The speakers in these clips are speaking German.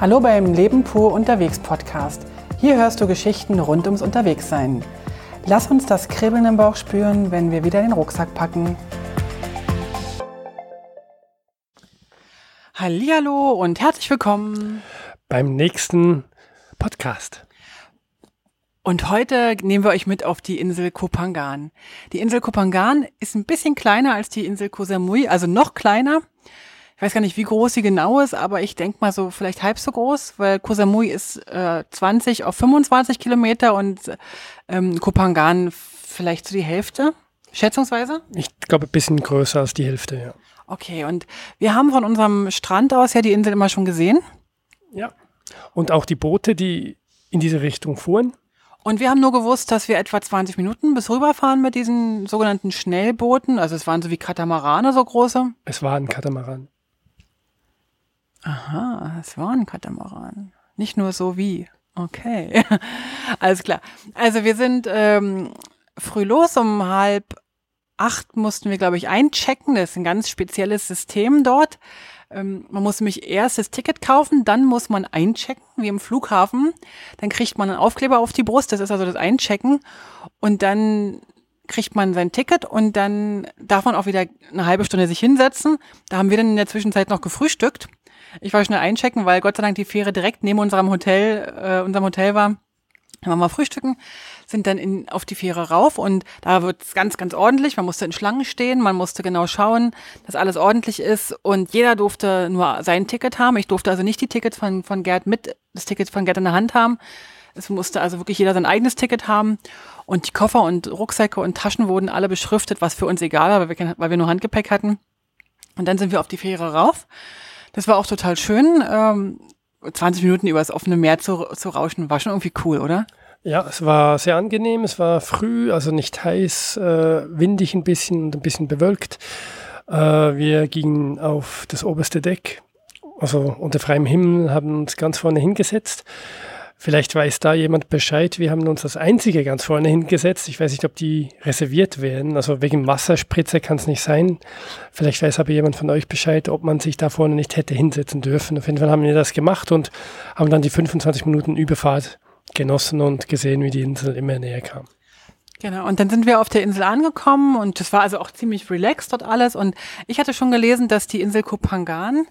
Hallo beim Leben pur unterwegs Podcast. Hier hörst du Geschichten rund ums Unterwegssein. Lass uns das Kribbeln im Bauch spüren, wenn wir wieder den Rucksack packen. Hallihallo und herzlich willkommen beim nächsten Podcast. Und heute nehmen wir euch mit auf die Insel Kopangan. Die Insel Kopangan ist ein bisschen kleiner als die Insel Koh Samui, also noch kleiner. Ich weiß gar nicht, wie groß sie genau ist, aber ich denke mal so vielleicht halb so groß, weil Koh Samui ist äh, 20 auf 25 Kilometer und ähm, Kopangan vielleicht so die Hälfte, schätzungsweise? Ich glaube, ein bisschen größer als die Hälfte, ja. Okay, und wir haben von unserem Strand aus ja die Insel immer schon gesehen. Ja. Und auch die Boote, die in diese Richtung fuhren. Und wir haben nur gewusst, dass wir etwa 20 Minuten bis rüberfahren mit diesen sogenannten Schnellbooten. Also es waren so wie Katamarane, so große. Es waren Katamaran. Aha, es war ein Katamaran. Nicht nur so wie. Okay, alles klar. Also wir sind ähm, früh los, um halb acht mussten wir, glaube ich, einchecken. Das ist ein ganz spezielles System dort. Ähm, man muss nämlich erst das Ticket kaufen, dann muss man einchecken, wie im Flughafen. Dann kriegt man einen Aufkleber auf die Brust, das ist also das Einchecken. Und dann kriegt man sein Ticket und dann darf man auch wieder eine halbe Stunde sich hinsetzen. Da haben wir dann in der Zwischenzeit noch gefrühstückt. Ich war schnell einchecken, weil Gott sei Dank die Fähre direkt neben unserem Hotel, äh, unserem Hotel war. Dann waren wir frühstücken, sind dann in, auf die Fähre rauf und da wird's ganz, ganz ordentlich. Man musste in Schlangen stehen, man musste genau schauen, dass alles ordentlich ist und jeder durfte nur sein Ticket haben. Ich durfte also nicht die Tickets von, von Gerd mit, das Ticket von Gerd in der Hand haben. Es musste also wirklich jeder sein eigenes Ticket haben und die Koffer und Rucksäcke und Taschen wurden alle beschriftet, was für uns egal war, weil wir, weil wir nur Handgepäck hatten. Und dann sind wir auf die Fähre rauf das war auch total schön. Ähm, 20 Minuten über das offene Meer zu, zu rauschen, war schon irgendwie cool, oder? Ja, es war sehr angenehm. Es war früh, also nicht heiß, äh, windig ein bisschen und ein bisschen bewölkt. Äh, wir gingen auf das oberste Deck, also unter freiem Himmel, haben uns ganz vorne hingesetzt. Vielleicht weiß da jemand Bescheid. Wir haben uns als einzige ganz vorne hingesetzt. Ich weiß nicht, ob die reserviert werden. Also wegen Wasserspritze kann es nicht sein. Vielleicht weiß aber jemand von euch Bescheid, ob man sich da vorne nicht hätte hinsetzen dürfen. Auf jeden Fall haben wir das gemacht und haben dann die 25 Minuten Überfahrt genossen und gesehen, wie die Insel immer näher kam. Genau, und dann sind wir auf der Insel angekommen und das war also auch ziemlich relaxed dort alles. Und ich hatte schon gelesen, dass die Insel Kopangan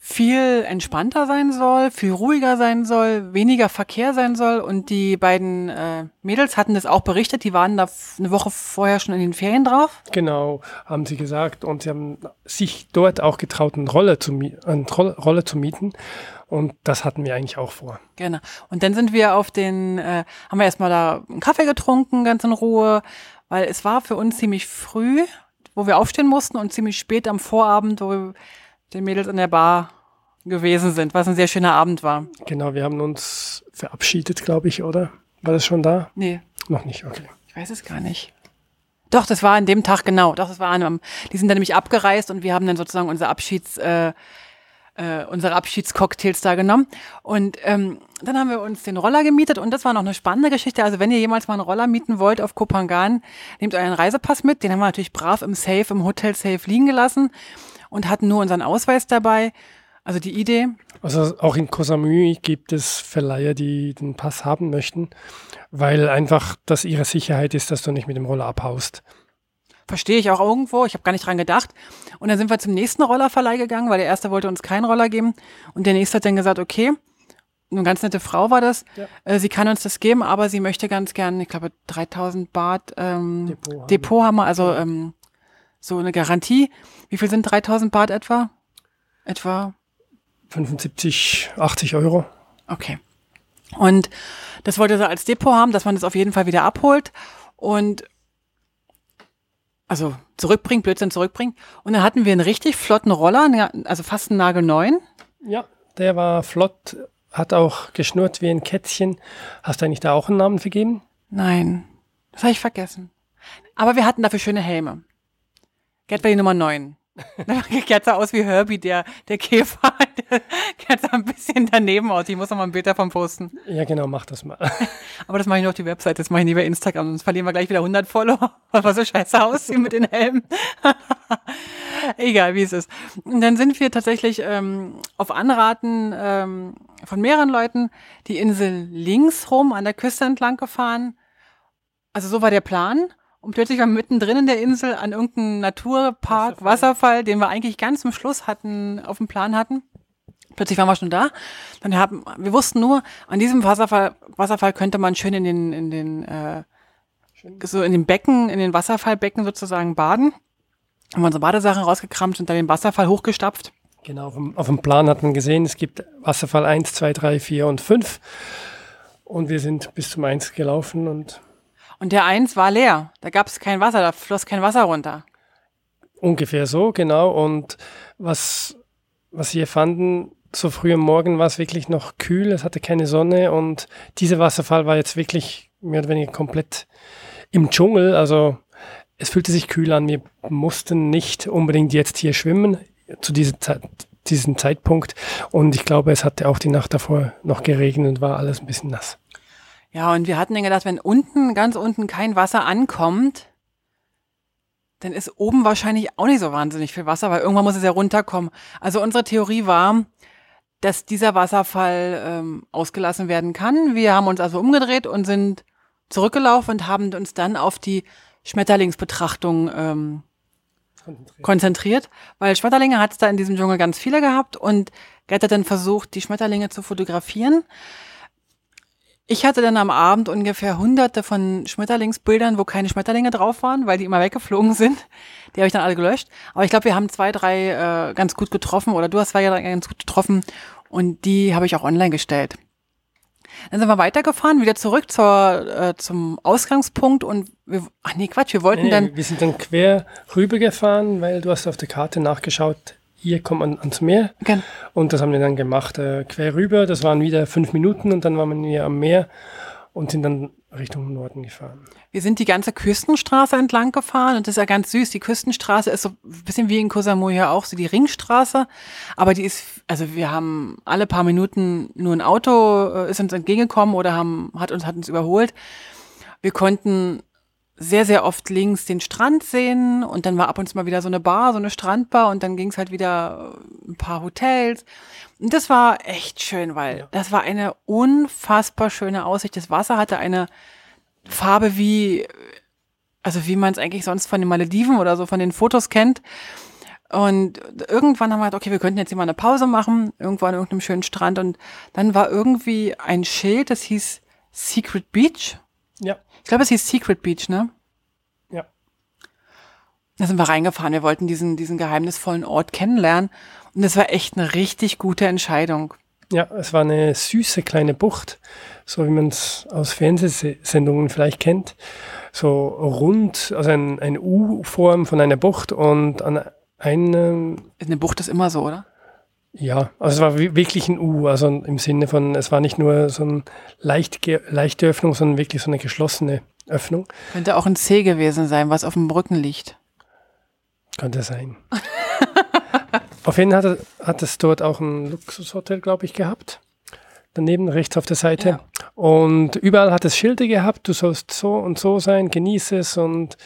viel entspannter sein soll, viel ruhiger sein soll, weniger Verkehr sein soll. Und die beiden äh, Mädels hatten das auch berichtet, die waren da eine Woche vorher schon in den Ferien drauf. Genau, haben sie gesagt. Und sie haben sich dort auch getraut, eine Rolle zu, eine Rolle zu mieten. Und das hatten wir eigentlich auch vor. Genau. Und dann sind wir auf den, äh, haben wir erstmal da einen Kaffee getrunken, ganz in Ruhe, weil es war für uns ziemlich früh, wo wir aufstehen mussten und ziemlich spät am Vorabend, wo wir den Mädels in der Bar gewesen sind, was ein sehr schöner Abend war. Genau, wir haben uns verabschiedet, glaube ich, oder? War das schon da? Nee. Noch nicht, okay. Ich weiß es gar nicht. Doch, das war an dem Tag genau. Doch, das war an einem, die sind dann nämlich abgereist und wir haben dann sozusagen unser Abschieds, äh, äh, unsere Abschiedscocktails da genommen. Und ähm, dann haben wir uns den Roller gemietet und das war noch eine spannende Geschichte. Also wenn ihr jemals mal einen Roller mieten wollt auf Kopangan, nehmt euren Reisepass mit. Den haben wir natürlich brav im Safe, im Hotel Safe liegen gelassen und hatten nur unseren Ausweis dabei. Also die Idee. Also auch in Kosamui gibt es Verleiher, die den Pass haben möchten, weil einfach das ihre Sicherheit ist, dass du nicht mit dem Roller abhaust. Verstehe ich auch irgendwo. Ich habe gar nicht dran gedacht. Und dann sind wir zum nächsten Rollerverleih gegangen, weil der erste wollte uns keinen Roller geben. Und der nächste hat dann gesagt, okay, eine ganz nette Frau war das. Ja. Äh, sie kann uns das geben, aber sie möchte ganz gern, ich glaube, 3000 Baht ähm, Depot, haben. Depot haben wir, also ähm, so eine Garantie. Wie viel sind 3000 Baht etwa? Etwa 75, 80 Euro. Okay. Und das wollte sie als Depot haben, dass man das auf jeden Fall wieder abholt und also zurückbringt, Blödsinn zurückbringt. Und dann hatten wir einen richtig flotten Roller, ne, also fast einen nagelneuen. Ja, der war flott, hat auch geschnurrt wie ein Kätzchen. Hast du eigentlich da auch einen Namen vergeben? Nein, das habe ich vergessen. Aber wir hatten dafür schöne Helme. Gerd war die Nummer 9. Der sah aus wie Herbie, der, der Käfer. Der sah ein bisschen daneben aus. Ich muss noch mal ein Bild davon posten. Ja, genau, mach das mal. Aber das mache ich nur auf die Website, das mache ich nie bei Instagram, sonst verlieren wir gleich wieder 100 Follower, weil so scheiße aussehen mit den Helmen. Egal, wie es ist. Und dann sind wir tatsächlich ähm, auf Anraten ähm, von mehreren Leuten die Insel links rum an der Küste entlang gefahren. Also so war der Plan. Und plötzlich waren wir mittendrin in der Insel an irgendeinem Naturpark, Wasserfall. Wasserfall, den wir eigentlich ganz zum Schluss hatten, auf dem Plan hatten. Plötzlich waren wir schon da. Dann haben, wir wussten nur, an diesem Wasserfall, Wasserfall könnte man schön in den, in den, äh, so in den Becken, in den Wasserfallbecken sozusagen baden. Haben wir unsere Badesachen rausgekramt und dann den Wasserfall hochgestapft. Genau, auf dem, auf dem Plan hat man gesehen, es gibt Wasserfall 1, 2, 3, 4 und 5. Und wir sind bis zum 1 gelaufen und und der eins war leer. Da gab es kein Wasser, da floss kein Wasser runter. Ungefähr so, genau. Und was, was wir fanden, so früh am Morgen war es wirklich noch kühl, es hatte keine Sonne und dieser Wasserfall war jetzt wirklich mehr oder weniger komplett im Dschungel. Also es fühlte sich kühl an. Wir mussten nicht unbedingt jetzt hier schwimmen zu dieser Zeit, diesem Zeitpunkt. Und ich glaube, es hatte auch die Nacht davor noch geregnet und war alles ein bisschen nass. Ja, und wir hatten dann gedacht, wenn unten, ganz unten kein Wasser ankommt, dann ist oben wahrscheinlich auch nicht so wahnsinnig viel Wasser, weil irgendwann muss es ja runterkommen. Also unsere Theorie war, dass dieser Wasserfall ähm, ausgelassen werden kann. Wir haben uns also umgedreht und sind zurückgelaufen und haben uns dann auf die Schmetterlingsbetrachtung ähm, konzentriert. konzentriert, weil Schmetterlinge hat es da in diesem Dschungel ganz viele gehabt und Gerd hat dann versucht, die Schmetterlinge zu fotografieren. Ich hatte dann am Abend ungefähr hunderte von Schmetterlingsbildern, wo keine Schmetterlinge drauf waren, weil die immer weggeflogen sind. Die habe ich dann alle gelöscht. Aber ich glaube, wir haben zwei, drei äh, ganz gut getroffen oder du hast zwei ganz gut getroffen und die habe ich auch online gestellt. Dann sind wir weitergefahren, wieder zurück zur, äh, zum Ausgangspunkt und wir, ach nee, Quatsch, wir wollten nee, dann. Wir sind dann quer rübergefahren, weil du hast auf der Karte nachgeschaut, hier kommt man ans Meer. Okay. Und das haben wir dann gemacht, äh, quer rüber. Das waren wieder fünf Minuten und dann waren wir hier am Meer und sind dann Richtung Norden gefahren. Wir sind die ganze Küstenstraße entlang gefahren und das ist ja ganz süß. Die Küstenstraße ist so ein bisschen wie in Koh Samui auch, so die Ringstraße. Aber die ist, also wir haben alle paar Minuten nur ein Auto äh, ist uns entgegengekommen oder haben, hat uns, hat uns überholt. Wir konnten sehr, sehr oft links den Strand sehen und dann war ab und zu mal wieder so eine Bar, so eine Strandbar und dann ging es halt wieder ein paar Hotels. Und das war echt schön, weil ja. das war eine unfassbar schöne Aussicht. Das Wasser hatte eine Farbe wie, also wie man es eigentlich sonst von den Malediven oder so von den Fotos kennt. Und irgendwann haben wir gedacht, okay, wir könnten jetzt hier mal eine Pause machen, irgendwo an irgendeinem schönen Strand. Und dann war irgendwie ein Schild, das hieß Secret Beach. Ja. Ich glaube, es hieß Secret Beach, ne? Ja. Da sind wir reingefahren. Wir wollten diesen, diesen geheimnisvollen Ort kennenlernen. Und es war echt eine richtig gute Entscheidung. Ja, es war eine süße kleine Bucht, so wie man es aus Fernsehsendungen vielleicht kennt. So rund, also ein, ein U-Form von einer Bucht und an einem. Eine Bucht ist immer so, oder? Ja, also es war wirklich ein U, also im Sinne von, es war nicht nur so eine leicht, leichte Öffnung, sondern wirklich so eine geschlossene Öffnung. Könnte auch ein C gewesen sein, was auf dem Rücken liegt. Könnte sein. auf jeden Fall hat, hat es dort auch ein Luxushotel, glaube ich, gehabt. Daneben, rechts auf der Seite. Ja. Und überall hat es Schilder gehabt, du sollst so und so sein, genieße es und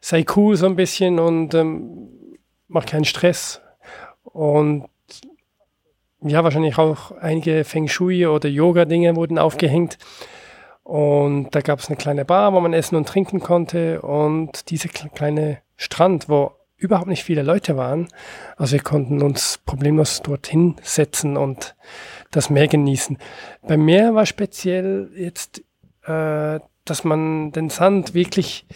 sei cool so ein bisschen und ähm, mach keinen Stress. Und ja, wahrscheinlich auch einige Feng Shui oder Yoga-Dinge wurden aufgehängt. Und da gab es eine kleine Bar, wo man essen und trinken konnte und diese kleine Strand, wo überhaupt nicht viele Leute waren. Also wir konnten uns problemlos dorthin setzen und das Meer genießen. Beim Meer war speziell jetzt, äh, dass man den Sand wirklich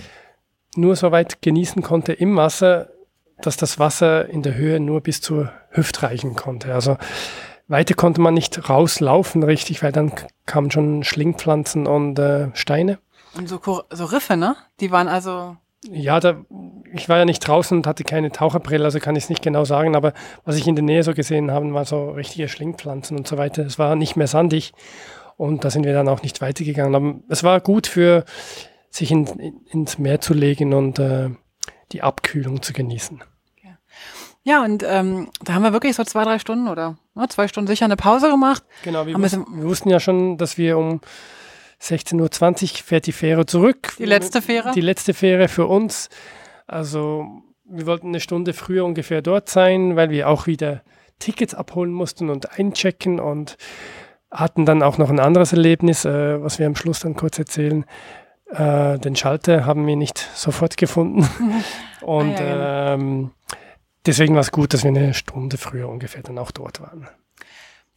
nur so weit genießen konnte im Wasser, dass das Wasser in der Höhe nur bis zur Hüft reichen konnte. Also weiter konnte man nicht rauslaufen richtig, weil dann kamen schon Schlingpflanzen und äh, Steine. Und so, so Riffe, ne? Die waren also. Ja, da, ich war ja nicht draußen und hatte keine Taucherbrille, also kann ich es nicht genau sagen, aber was ich in der Nähe so gesehen habe, waren so richtige Schlingpflanzen und so weiter. Es war nicht mehr sandig und da sind wir dann auch nicht weitergegangen. Aber es war gut für sich in, in, ins Meer zu legen und äh, die Abkühlung zu genießen. Ja, und ähm, da haben wir wirklich so zwei, drei Stunden oder ne, zwei Stunden sicher eine Pause gemacht. Genau, wir, wussten, wir wussten ja schon, dass wir um 16.20 Uhr fährt die Fähre zurück. Die letzte Fähre? Die letzte Fähre für uns. Also wir wollten eine Stunde früher ungefähr dort sein, weil wir auch wieder Tickets abholen mussten und einchecken und hatten dann auch noch ein anderes Erlebnis, äh, was wir am Schluss dann kurz erzählen. Äh, den Schalter haben wir nicht sofort gefunden. und Ah, ja, ähm, deswegen war es gut, dass wir eine Stunde früher ungefähr dann auch dort waren.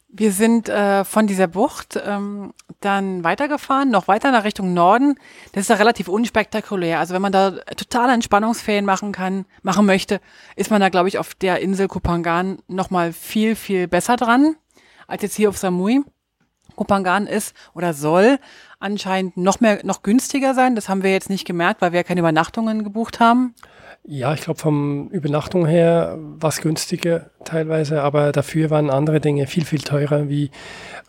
Wir sind äh, von dieser Bucht ähm, dann weitergefahren, noch weiter nach Richtung Norden. Das ist ja relativ unspektakulär. Also wenn man da totale Entspannungsferien machen kann, machen möchte, ist man da, glaube ich, auf der Insel Kupangan noch mal viel, viel besser dran, als jetzt hier auf Samui. Kupangan ist oder soll anscheinend noch mehr, noch günstiger sein. Das haben wir jetzt nicht gemerkt, weil wir keine Übernachtungen gebucht haben. Ja, ich glaube, vom Übernachtung her war es günstiger teilweise, aber dafür waren andere Dinge viel, viel teurer, wie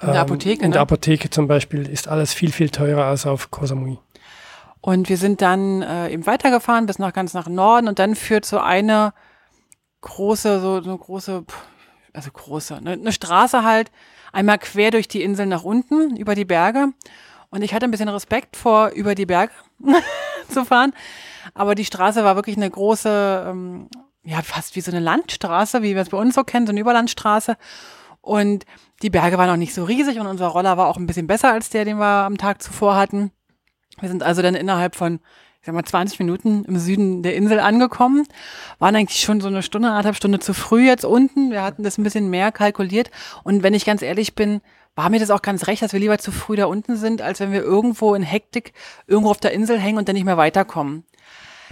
In der Apotheke, In ne? der Apotheke zum Beispiel ist alles viel, viel teurer als auf Koh Samui. Und wir sind dann äh, eben weitergefahren bis nach ganz nach Norden und dann führt so eine große, so eine große, also große, ne, eine Straße halt einmal quer durch die Insel nach unten über die Berge. Und ich hatte ein bisschen Respekt vor, über die Berge zu fahren. Aber die Straße war wirklich eine große, ähm, ja, fast wie so eine Landstraße, wie wir es bei uns so kennen, so eine Überlandstraße. Und die Berge waren auch nicht so riesig und unser Roller war auch ein bisschen besser als der, den wir am Tag zuvor hatten. Wir sind also dann innerhalb von, ich sag mal, 20 Minuten im Süden der Insel angekommen. Waren eigentlich schon so eine Stunde, anderthalb Stunde zu früh jetzt unten. Wir hatten das ein bisschen mehr kalkuliert. Und wenn ich ganz ehrlich bin, war mir das auch ganz recht, dass wir lieber zu früh da unten sind, als wenn wir irgendwo in Hektik irgendwo auf der Insel hängen und dann nicht mehr weiterkommen.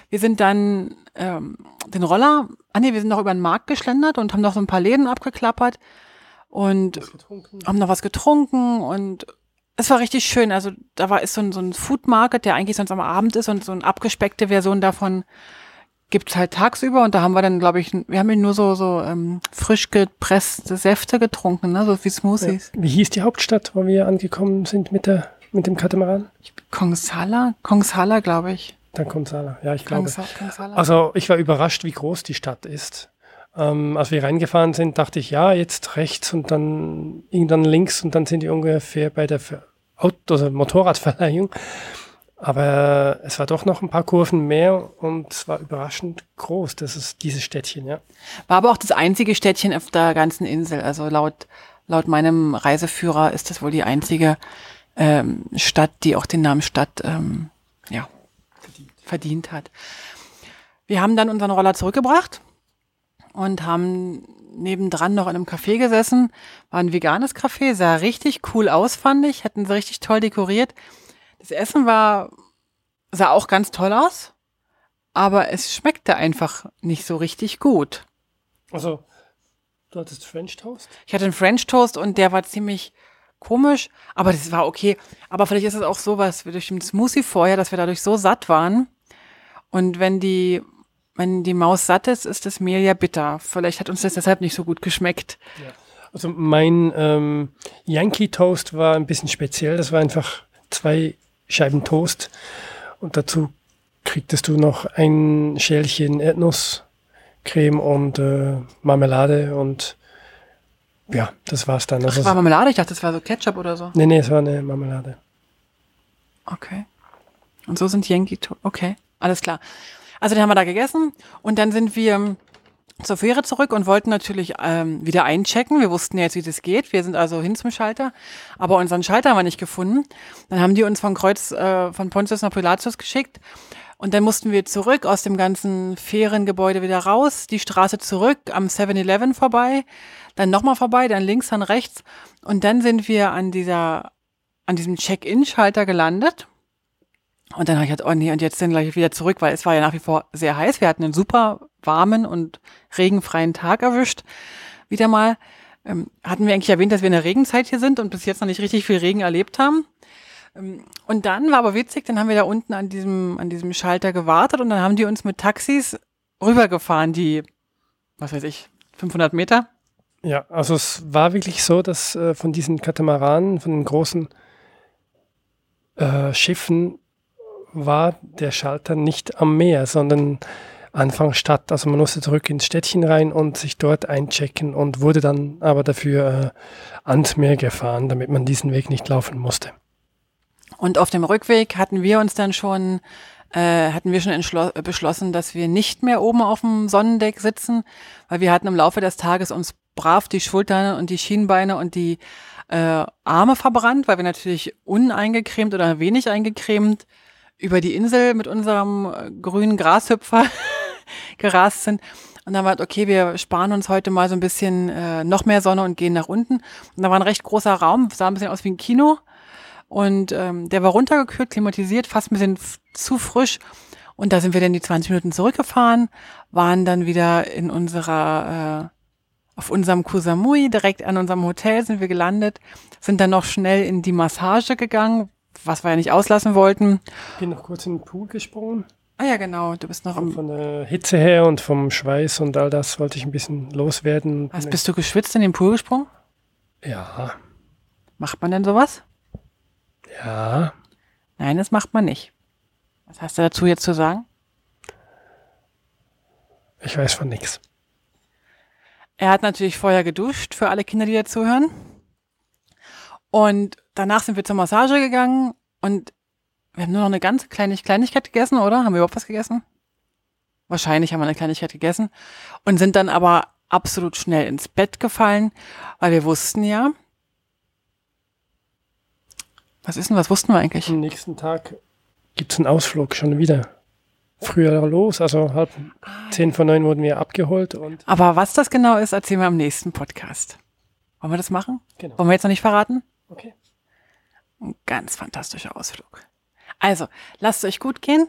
Wir sind dann ähm, den Roller, ah nee, wir sind noch über den Markt geschlendert und haben noch so ein paar Läden abgeklappert und haben noch was getrunken und es war richtig schön. Also da war ist so ein, so ein Food Market, der eigentlich sonst am Abend ist und so eine abgespeckte Version davon gibt's halt tagsüber und da haben wir dann, glaube ich, wir haben nur so so ähm, frisch gepresste Säfte getrunken, ne, so wie Smoothies. Wie hieß die Hauptstadt, wo wir angekommen sind mit, der, mit dem Katamaran? Kongsala, Kongsala, glaube ich. Dann kommt Sala. Ja, ich glaube. Kongsa- Kongsala. Also ich war überrascht, wie groß die Stadt ist. Ähm, als wir reingefahren sind, dachte ich, ja, jetzt rechts und dann irgendwann links und dann sind die ungefähr bei der Auto also Motorradverleihung. Aber es war doch noch ein paar Kurven mehr und es war überraschend groß, das ist dieses Städtchen, ja. War aber auch das einzige Städtchen auf der ganzen Insel. Also laut, laut meinem Reiseführer ist das wohl die einzige ähm, Stadt, die auch den Namen Stadt ähm, ja, verdient. hat. Wir haben dann unseren Roller zurückgebracht und haben nebendran noch in einem Café gesessen. War ein veganes Café, sah richtig cool aus, fand ich. Hatten sie richtig toll dekoriert. Das Essen war, sah auch ganz toll aus, aber es schmeckte einfach nicht so richtig gut. Also, du hattest French Toast? Ich hatte einen French Toast und der war ziemlich komisch, aber das war okay. Aber vielleicht ist es auch so, was wir durch den Smoothie vorher, dass wir dadurch so satt waren. Und wenn die, wenn die Maus satt ist, ist das Mehl ja bitter. Vielleicht hat uns das deshalb nicht so gut geschmeckt. Also mein ähm, Yankee Toast war ein bisschen speziell. Das war einfach zwei Scheiben Toast und dazu kriegtest du noch ein Schälchen Erdnusscreme und äh, Marmelade und ja, das war's dann. Also, Das war Marmelade, ich dachte, das war so Ketchup oder so. nee, nee, es war eine Marmelade. Okay. Und so sind Yankee Toast. Okay, alles klar. Also den haben wir da gegessen und dann sind wir zur Fähre zurück und wollten natürlich ähm, wieder einchecken. Wir wussten ja jetzt, wie das geht. Wir sind also hin zum Schalter, aber unseren Schalter haben wir nicht gefunden. Dann haben die uns von Kreuz äh, von Pontius nach Pilatus geschickt und dann mussten wir zurück aus dem ganzen Fährengebäude wieder raus, die Straße zurück am 7-Eleven vorbei, dann nochmal vorbei, dann links, dann rechts und dann sind wir an dieser an diesem Check-in-Schalter gelandet. Und dann habe ich gedacht, oh nee, und jetzt sind gleich wieder zurück, weil es war ja nach wie vor sehr heiß. Wir hatten einen super warmen und regenfreien Tag erwischt. Wieder mal. Ähm, hatten wir eigentlich erwähnt, dass wir in der Regenzeit hier sind und bis jetzt noch nicht richtig viel Regen erlebt haben. Ähm, und dann war aber witzig, dann haben wir da unten an diesem, an diesem Schalter gewartet und dann haben die uns mit Taxis rübergefahren, die, was weiß ich, 500 Meter. Ja, also es war wirklich so, dass äh, von diesen Katamaranen, von den großen äh, Schiffen, war der Schalter nicht am Meer, sondern Anfangsstadt. Also man musste zurück ins Städtchen rein und sich dort einchecken und wurde dann aber dafür äh, ans Meer gefahren, damit man diesen Weg nicht laufen musste. Und auf dem Rückweg hatten wir uns dann schon äh, hatten wir schon beschlossen, dass wir nicht mehr oben auf dem Sonnendeck sitzen, weil wir hatten im Laufe des Tages uns brav die Schultern und die Schienbeine und die äh, Arme verbrannt, weil wir natürlich uneingecremt oder wenig eingecremt über die Insel mit unserem äh, grünen Grashüpfer gerast sind. Und dann war okay, wir sparen uns heute mal so ein bisschen äh, noch mehr Sonne und gehen nach unten. Und da war ein recht großer Raum, sah ein bisschen aus wie ein Kino. Und ähm, der war runtergekühlt, klimatisiert, fast ein bisschen zu frisch. Und da sind wir dann die 20 Minuten zurückgefahren, waren dann wieder in unserer, äh, auf unserem Kusamui, direkt an unserem Hotel sind wir gelandet, sind dann noch schnell in die Massage gegangen, was wir ja nicht auslassen wollten. Bin noch kurz in den Pool gesprungen. Ah ja, genau, du bist noch im Von der Hitze her und vom Schweiß und all das wollte ich ein bisschen loswerden. Was, bist du geschwitzt in den Pool gesprungen? Ja. Macht man denn sowas? Ja. Nein, das macht man nicht. Was hast du dazu jetzt zu sagen? Ich weiß von nichts. Er hat natürlich vorher geduscht, für alle Kinder, die dazuhören. Und danach sind wir zur Massage gegangen und wir haben nur noch eine ganz kleine Kleinigkeit gegessen, oder? Haben wir überhaupt was gegessen? Wahrscheinlich haben wir eine Kleinigkeit gegessen und sind dann aber absolut schnell ins Bett gefallen, weil wir wussten ja, was ist denn, was wussten wir eigentlich? Am nächsten Tag gibt es einen Ausflug schon wieder. Früher los, also halb zehn von neun wurden wir abgeholt. Und Aber was das genau ist, erzählen wir am nächsten Podcast. Wollen wir das machen? Genau. Wollen wir jetzt noch nicht verraten? Okay. Ein ganz fantastischer Ausflug. Also, lasst es euch gut gehen.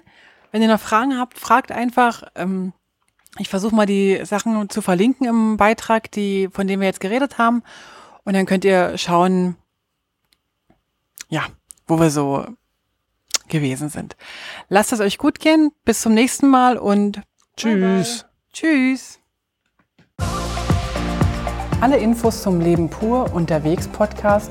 Wenn ihr noch Fragen habt, fragt einfach. Ähm, ich versuche mal die Sachen zu verlinken im Beitrag, die, von dem wir jetzt geredet haben. Und dann könnt ihr schauen, ja, wo wir so gewesen sind. Lasst es euch gut gehen. Bis zum nächsten Mal und tschüss. Bye bye. Tschüss. Alle Infos zum Leben pur unterwegs Podcast